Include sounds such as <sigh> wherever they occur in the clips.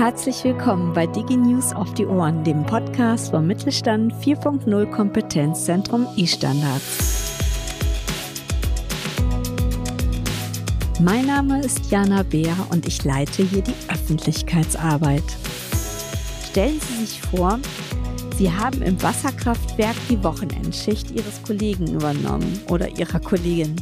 Herzlich willkommen bei DigiNews auf die Ohren, dem Podcast vom Mittelstand 4.0 Kompetenzzentrum e-Standards. Mein Name ist Jana Beer und ich leite hier die Öffentlichkeitsarbeit. Stellen Sie sich vor, Sie haben im Wasserkraftwerk die Wochenendschicht Ihres Kollegen übernommen oder Ihrer Kollegin.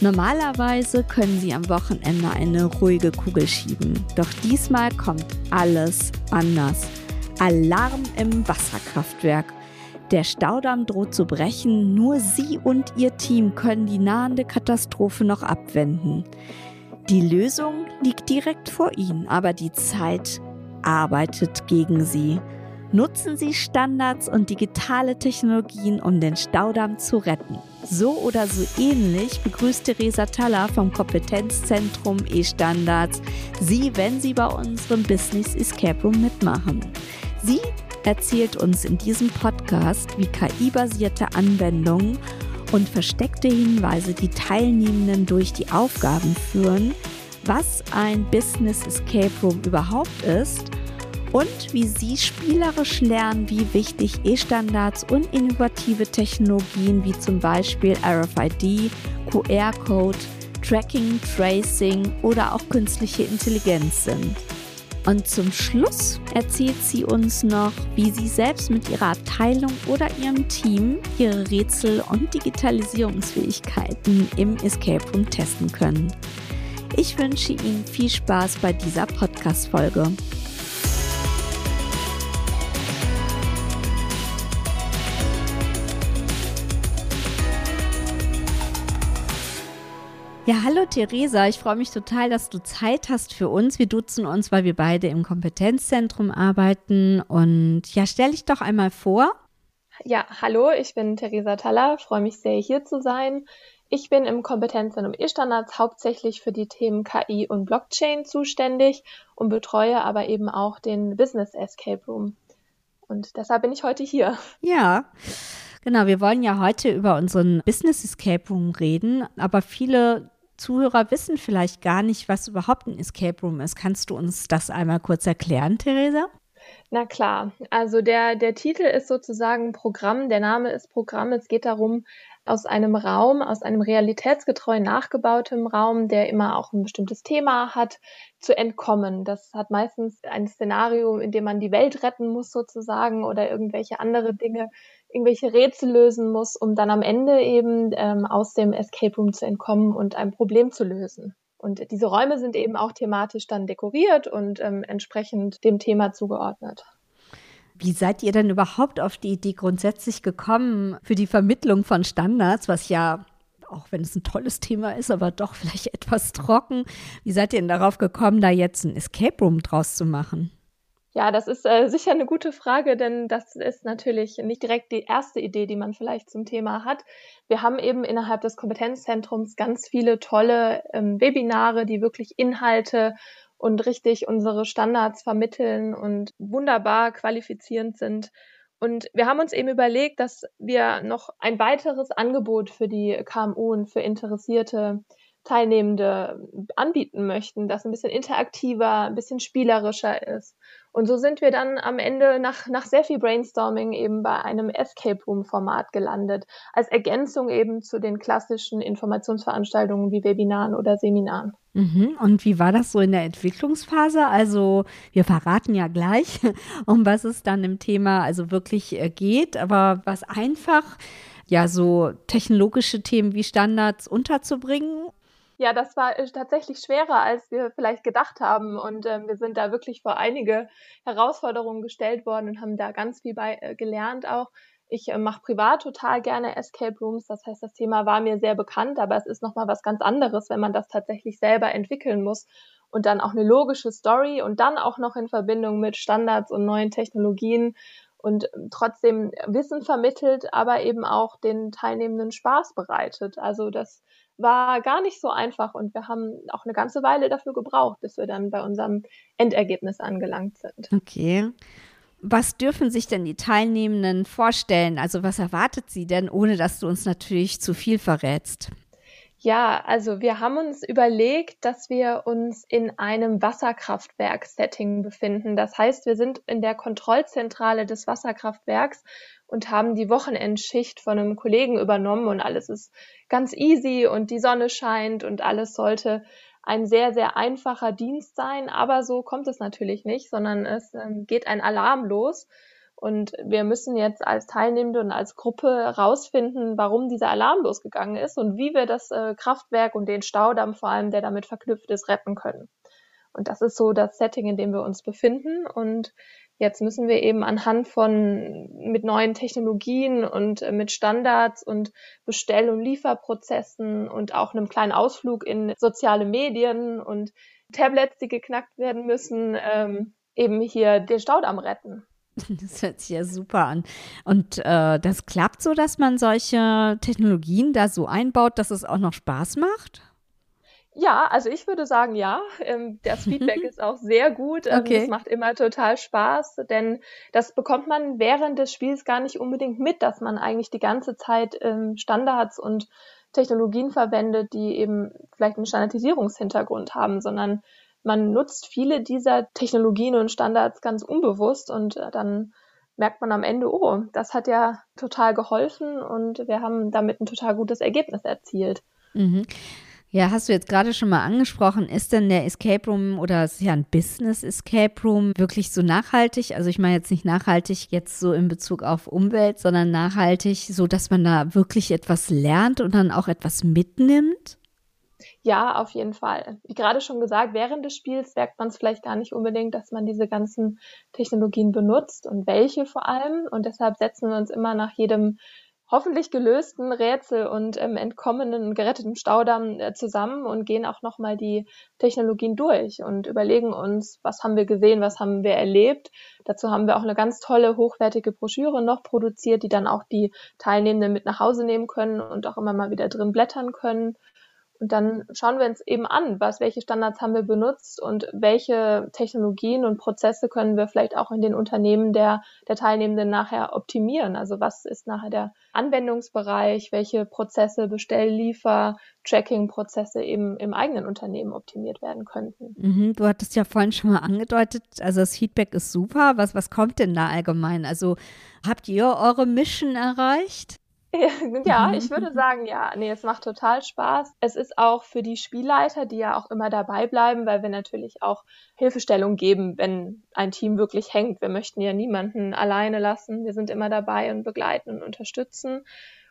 Normalerweise können Sie am Wochenende eine ruhige Kugel schieben. Doch diesmal kommt alles anders. Alarm im Wasserkraftwerk. Der Staudamm droht zu brechen. Nur Sie und Ihr Team können die nahende Katastrophe noch abwenden. Die Lösung liegt direkt vor Ihnen, aber die Zeit arbeitet gegen Sie. Nutzen Sie Standards und digitale Technologien, um den Staudamm zu retten. So oder so ähnlich begrüßt Theresa Taller vom Kompetenzzentrum E-Standards Sie, wenn Sie bei unserem Business Escape Room mitmachen. Sie erzählt uns in diesem Podcast, wie KI-basierte Anwendungen und versteckte Hinweise die Teilnehmenden durch die Aufgaben führen, was ein Business Escape Room überhaupt ist und wie Sie spielerisch lernen, wie wichtig E-Standards und innovative Technologien wie zum Beispiel RFID, QR-Code, Tracking, Tracing oder auch künstliche Intelligenz sind. Und zum Schluss erzählt sie uns noch, wie sie selbst mit ihrer Abteilung oder ihrem Team ihre Rätsel und Digitalisierungsfähigkeiten im Escape Room testen können. Ich wünsche Ihnen viel Spaß bei dieser Podcast-Folge. Ja, hallo Theresa, ich freue mich total, dass du Zeit hast für uns. Wir duzen uns, weil wir beide im Kompetenzzentrum arbeiten. Und ja, stell dich doch einmal vor. Ja, hallo, ich bin Theresa Taller, freue mich sehr, hier zu sein. Ich bin im Kompetenzzentrum E-Standards hauptsächlich für die Themen KI und Blockchain zuständig und betreue aber eben auch den Business Escape Room. Und deshalb bin ich heute hier. Ja. Genau, wir wollen ja heute über unseren Business Escape Room reden, aber viele Zuhörer wissen vielleicht gar nicht, was überhaupt ein Escape Room ist. Kannst du uns das einmal kurz erklären, Theresa? Na klar, also der, der Titel ist sozusagen Programm, der Name ist Programm. Es geht darum, aus einem Raum, aus einem realitätsgetreu nachgebautem Raum, der immer auch ein bestimmtes Thema hat, zu entkommen. Das hat meistens ein Szenario, in dem man die Welt retten muss sozusagen oder irgendwelche andere Dinge, irgendwelche Rätsel lösen muss, um dann am Ende eben ähm, aus dem Escape Room zu entkommen und ein Problem zu lösen. Und diese Räume sind eben auch thematisch dann dekoriert und ähm, entsprechend dem Thema zugeordnet. Wie seid ihr denn überhaupt auf die Idee grundsätzlich gekommen für die Vermittlung von Standards, was ja, auch wenn es ein tolles Thema ist, aber doch vielleicht <laughs> etwas trocken. Wie seid ihr denn darauf gekommen, da jetzt ein Escape Room draus zu machen? Ja, das ist äh, sicher eine gute Frage, denn das ist natürlich nicht direkt die erste Idee, die man vielleicht zum Thema hat. Wir haben eben innerhalb des Kompetenzzentrums ganz viele tolle ähm, Webinare, die wirklich Inhalte und richtig unsere Standards vermitteln und wunderbar qualifizierend sind. Und wir haben uns eben überlegt, dass wir noch ein weiteres Angebot für die KMU und für interessierte Teilnehmende anbieten möchten, das ein bisschen interaktiver, ein bisschen spielerischer ist. Und so sind wir dann am Ende nach, nach sehr viel Brainstorming eben bei einem Escape Room Format gelandet, als Ergänzung eben zu den klassischen Informationsveranstaltungen wie Webinaren oder Seminaren. Mhm. Und wie war das so in der Entwicklungsphase? Also wir verraten ja gleich, <laughs> um was es dann im Thema also wirklich äh, geht, aber was einfach ja so technologische Themen wie Standards unterzubringen ja, das war äh, tatsächlich schwerer, als wir vielleicht gedacht haben. Und ähm, wir sind da wirklich vor einige Herausforderungen gestellt worden und haben da ganz viel bei äh, gelernt auch. Ich äh, mache privat total gerne Escape Rooms. Das heißt, das Thema war mir sehr bekannt, aber es ist nochmal was ganz anderes, wenn man das tatsächlich selber entwickeln muss und dann auch eine logische Story und dann auch noch in Verbindung mit Standards und neuen Technologien und ähm, trotzdem Wissen vermittelt, aber eben auch den Teilnehmenden Spaß bereitet. Also das war gar nicht so einfach und wir haben auch eine ganze Weile dafür gebraucht, bis wir dann bei unserem Endergebnis angelangt sind. Okay. Was dürfen sich denn die Teilnehmenden vorstellen? Also was erwartet sie denn, ohne dass du uns natürlich zu viel verrätst? Ja, also wir haben uns überlegt, dass wir uns in einem Wasserkraftwerk-Setting befinden. Das heißt, wir sind in der Kontrollzentrale des Wasserkraftwerks und haben die Wochenendschicht von einem Kollegen übernommen und alles ist ganz easy und die Sonne scheint und alles sollte ein sehr, sehr einfacher Dienst sein. Aber so kommt es natürlich nicht, sondern es ähm, geht ein Alarm los und wir müssen jetzt als Teilnehmende und als Gruppe herausfinden, warum dieser Alarm losgegangen ist und wie wir das äh, Kraftwerk und den Staudamm vor allem, der damit verknüpft ist, retten können. Und das ist so das Setting, in dem wir uns befinden. Und jetzt müssen wir eben anhand von mit neuen Technologien und äh, mit Standards und Bestell- und Lieferprozessen und auch einem kleinen Ausflug in soziale Medien und Tablets, die geknackt werden müssen, ähm, eben hier den Staudamm retten. <laughs> Das hört sich ja super an. Und äh, das klappt so, dass man solche Technologien da so einbaut, dass es auch noch Spaß macht? Ja, also ich würde sagen, ja. Ähm, das Feedback <laughs> ist auch sehr gut. Ähm, okay. Es macht immer total Spaß, denn das bekommt man während des Spiels gar nicht unbedingt mit, dass man eigentlich die ganze Zeit ähm, Standards und Technologien verwendet, die eben vielleicht einen Standardisierungshintergrund haben, sondern man nutzt viele dieser Technologien und Standards ganz unbewusst und äh, dann merkt man am Ende, oh, das hat ja total geholfen und wir haben damit ein total gutes Ergebnis erzielt. Mhm. Ja, hast du jetzt gerade schon mal angesprochen, ist denn der Escape Room oder ist ja ein Business Escape Room wirklich so nachhaltig? Also ich meine jetzt nicht nachhaltig jetzt so in Bezug auf Umwelt, sondern nachhaltig, so dass man da wirklich etwas lernt und dann auch etwas mitnimmt? Ja, auf jeden Fall. Wie gerade schon gesagt, während des Spiels merkt man es vielleicht gar nicht unbedingt, dass man diese ganzen Technologien benutzt und welche vor allem. Und deshalb setzen wir uns immer nach jedem hoffentlich gelösten Rätsel und ähm, entkommenen, geretteten Staudamm äh, zusammen und gehen auch nochmal die Technologien durch und überlegen uns, was haben wir gesehen, was haben wir erlebt. Dazu haben wir auch eine ganz tolle, hochwertige Broschüre noch produziert, die dann auch die Teilnehmenden mit nach Hause nehmen können und auch immer mal wieder drin blättern können. Und dann schauen wir uns eben an, was, welche Standards haben wir benutzt und welche Technologien und Prozesse können wir vielleicht auch in den Unternehmen der, der Teilnehmenden nachher optimieren. Also was ist nachher der Anwendungsbereich, welche Prozesse, Bestell-, Liefer-, Tracking-Prozesse eben im eigenen Unternehmen optimiert werden könnten. Mhm, du hattest ja vorhin schon mal angedeutet, also das Feedback ist super. Was, was kommt denn da allgemein? Also habt ihr eure Mission erreicht? <laughs> Ja, ich <laughs> würde sagen, ja. Nee, es macht total Spaß. Es ist auch für die Spielleiter, die ja auch immer dabei bleiben, weil wir natürlich auch Hilfestellung geben, wenn ein Team wirklich hängt. Wir möchten ja niemanden alleine lassen. Wir sind immer dabei und begleiten und unterstützen.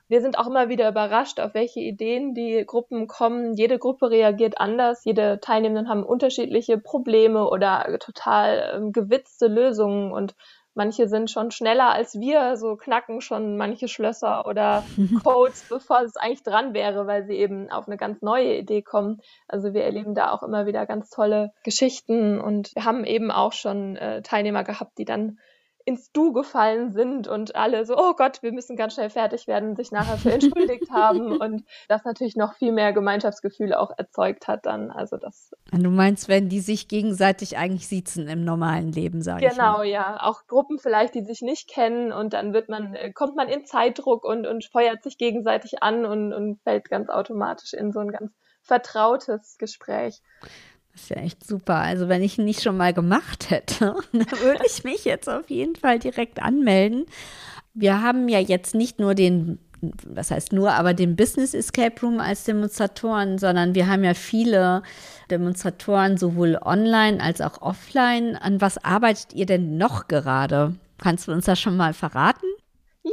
Wir sind auch immer wieder überrascht, auf welche Ideen die Gruppen kommen. Jede Gruppe reagiert anders. Jede Teilnehmenden haben unterschiedliche Probleme oder total ähm, gewitzte Lösungen und Manche sind schon schneller als wir, so knacken schon manche Schlösser oder <laughs> Codes, bevor es eigentlich dran wäre, weil sie eben auf eine ganz neue Idee kommen. Also wir erleben da auch immer wieder ganz tolle Geschichten und wir haben eben auch schon äh, Teilnehmer gehabt, die dann ins Du gefallen sind und alle so, oh Gott, wir müssen ganz schnell fertig werden, sich nachher für entschuldigt haben <laughs> und das natürlich noch viel mehr Gemeinschaftsgefühl auch erzeugt hat dann. Also das. Du meinst, wenn die sich gegenseitig eigentlich siezen im normalen Leben, sage genau, ich. Genau, ja. Auch Gruppen vielleicht, die sich nicht kennen und dann wird man, äh, kommt man in Zeitdruck und, und feuert sich gegenseitig an und, und fällt ganz automatisch in so ein ganz vertrautes Gespräch. Das ist ja echt super. Also wenn ich ihn nicht schon mal gemacht hätte, <laughs> dann würde ich mich jetzt auf jeden Fall direkt anmelden. Wir haben ja jetzt nicht nur den, was heißt nur, aber den Business Escape Room als Demonstratoren, sondern wir haben ja viele Demonstratoren sowohl online als auch offline. An was arbeitet ihr denn noch gerade? Kannst du uns das schon mal verraten?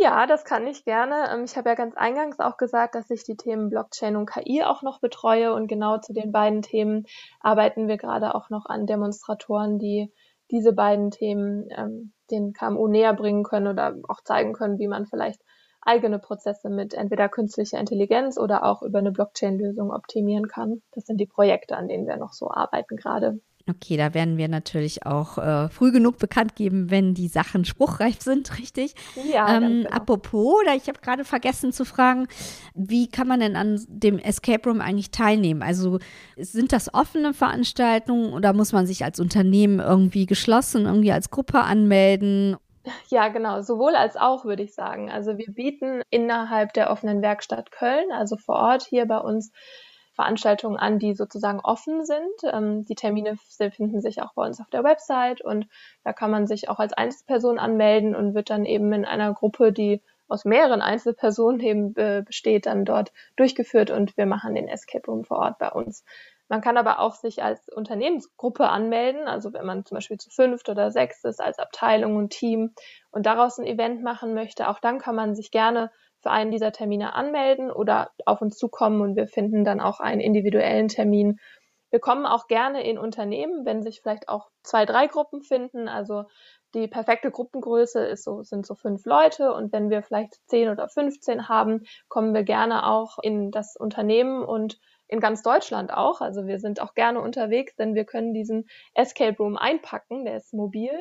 Ja, das kann ich gerne. Ähm, ich habe ja ganz eingangs auch gesagt, dass ich die Themen Blockchain und KI auch noch betreue und genau zu den beiden Themen arbeiten wir gerade auch noch an Demonstratoren, die diese beiden Themen ähm, den KMU näher bringen können oder auch zeigen können, wie man vielleicht eigene Prozesse mit entweder künstlicher Intelligenz oder auch über eine Blockchain-Lösung optimieren kann. Das sind die Projekte, an denen wir noch so arbeiten gerade. Okay, da werden wir natürlich auch äh, früh genug bekannt geben, wenn die Sachen spruchreif sind, <laughs> richtig? Ja. Ähm, genau. Apropos, oder ich habe gerade vergessen zu fragen, wie kann man denn an dem Escape Room eigentlich teilnehmen? Also sind das offene Veranstaltungen oder muss man sich als Unternehmen irgendwie geschlossen, irgendwie als Gruppe anmelden? Ja, genau, sowohl als auch würde ich sagen. Also wir bieten innerhalb der offenen Werkstatt Köln, also vor Ort hier bei uns, Veranstaltungen an, die sozusagen offen sind. Ähm, die Termine finden sich auch bei uns auf der Website und da kann man sich auch als Einzelperson anmelden und wird dann eben in einer Gruppe, die aus mehreren Einzelpersonen eben äh, besteht, dann dort durchgeführt und wir machen den Escape Room vor Ort bei uns. Man kann aber auch sich als Unternehmensgruppe anmelden, also wenn man zum Beispiel zu fünft oder sechs ist, als Abteilung und Team und daraus ein Event machen möchte, auch dann kann man sich gerne für einen dieser Termine anmelden oder auf uns zukommen und wir finden dann auch einen individuellen Termin. Wir kommen auch gerne in Unternehmen, wenn sich vielleicht auch zwei, drei Gruppen finden. Also die perfekte Gruppengröße ist so, sind so fünf Leute und wenn wir vielleicht zehn oder 15 haben, kommen wir gerne auch in das Unternehmen und in ganz Deutschland auch. Also wir sind auch gerne unterwegs, denn wir können diesen Escape Room einpacken, der ist mobil.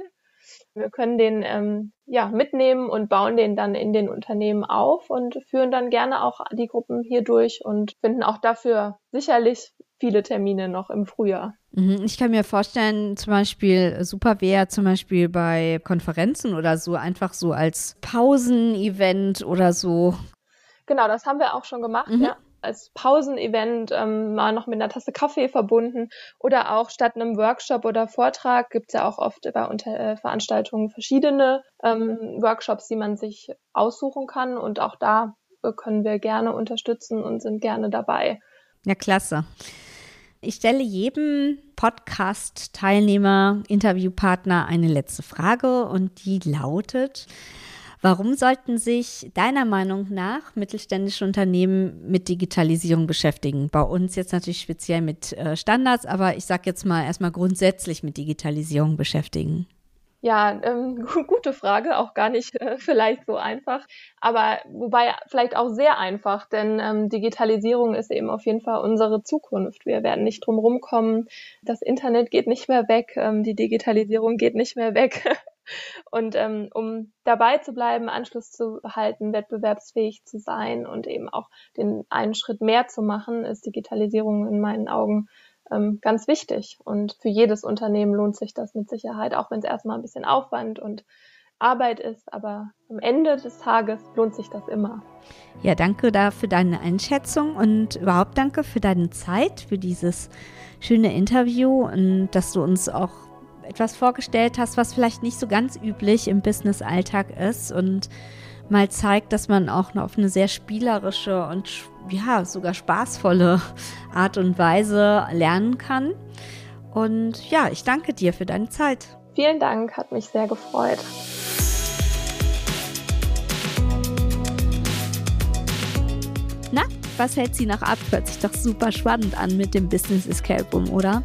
Wir können den ähm, ja, mitnehmen und bauen den dann in den Unternehmen auf und führen dann gerne auch die Gruppen hier durch und finden auch dafür sicherlich viele Termine noch im Frühjahr. Mhm, ich kann mir vorstellen, zum Beispiel super wäre zum Beispiel bei Konferenzen oder so einfach so als Pausen-Event oder so. Genau, das haben wir auch schon gemacht, mhm. ja als Pausenevent ähm, mal noch mit einer Tasse Kaffee verbunden oder auch statt einem Workshop oder Vortrag gibt es ja auch oft bei Unter äh, Veranstaltungen verschiedene ähm, Workshops, die man sich aussuchen kann und auch da können wir gerne unterstützen und sind gerne dabei. Ja, klasse. Ich stelle jedem Podcast-Teilnehmer, Interviewpartner eine letzte Frage und die lautet, Warum sollten sich deiner Meinung nach mittelständische Unternehmen mit Digitalisierung beschäftigen? Bei uns jetzt natürlich speziell mit äh, Standards, aber ich sage jetzt mal erstmal grundsätzlich mit Digitalisierung beschäftigen. Ja, ähm, <laughs> gute Frage, auch gar nicht äh, vielleicht so einfach, aber wobei vielleicht auch sehr einfach, denn ähm, Digitalisierung ist eben auf jeden Fall unsere Zukunft. Wir werden nicht drum rumkommen. Das Internet geht nicht mehr weg, ähm, die Digitalisierung geht nicht mehr weg. <laughs> Und ähm, um dabei zu bleiben, Anschluss zu halten, wettbewerbsfähig zu sein und eben auch den einen Schritt mehr zu machen, ist Digitalisierung in meinen Augen ähm, ganz wichtig. Und für jedes Unternehmen lohnt sich das mit Sicherheit, auch wenn es erstmal ein bisschen Aufwand und Arbeit ist, aber am Ende des Tages lohnt sich das immer. Ja, danke da für deine Einschätzung und überhaupt danke für deine Zeit, für dieses schöne Interview und dass du uns auch etwas vorgestellt hast, was vielleicht nicht so ganz üblich im Business-Alltag ist und mal zeigt, dass man auch auf eine sehr spielerische und ja, sogar spaßvolle <laughs> Art und Weise lernen kann. Und ja, ich danke dir für deine Zeit. Vielen Dank, hat mich sehr gefreut. Na, was hält sie noch ab? Hört sich doch super spannend an mit dem Business Escape Room, oder?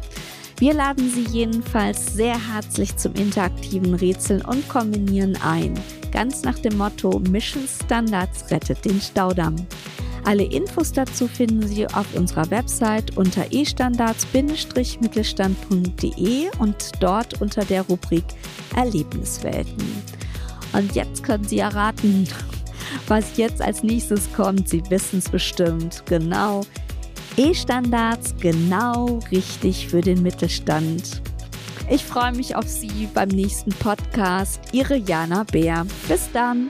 Wir laden Sie jedenfalls sehr herzlich zum interaktiven Rätseln und Kombinieren ein. Ganz nach dem Motto Mission Standards rettet den Staudamm. Alle Infos dazu finden Sie auf unserer Website unter e-mittelstand.de und dort unter der Rubrik Erlebniswelten. Und jetzt können Sie erraten, was jetzt als nächstes kommt. Sie wissen es bestimmt. Genau. E-Standards genau richtig für den Mittelstand. Ich freue mich auf Sie beim nächsten Podcast. Ihre Jana Bär. Bis dann.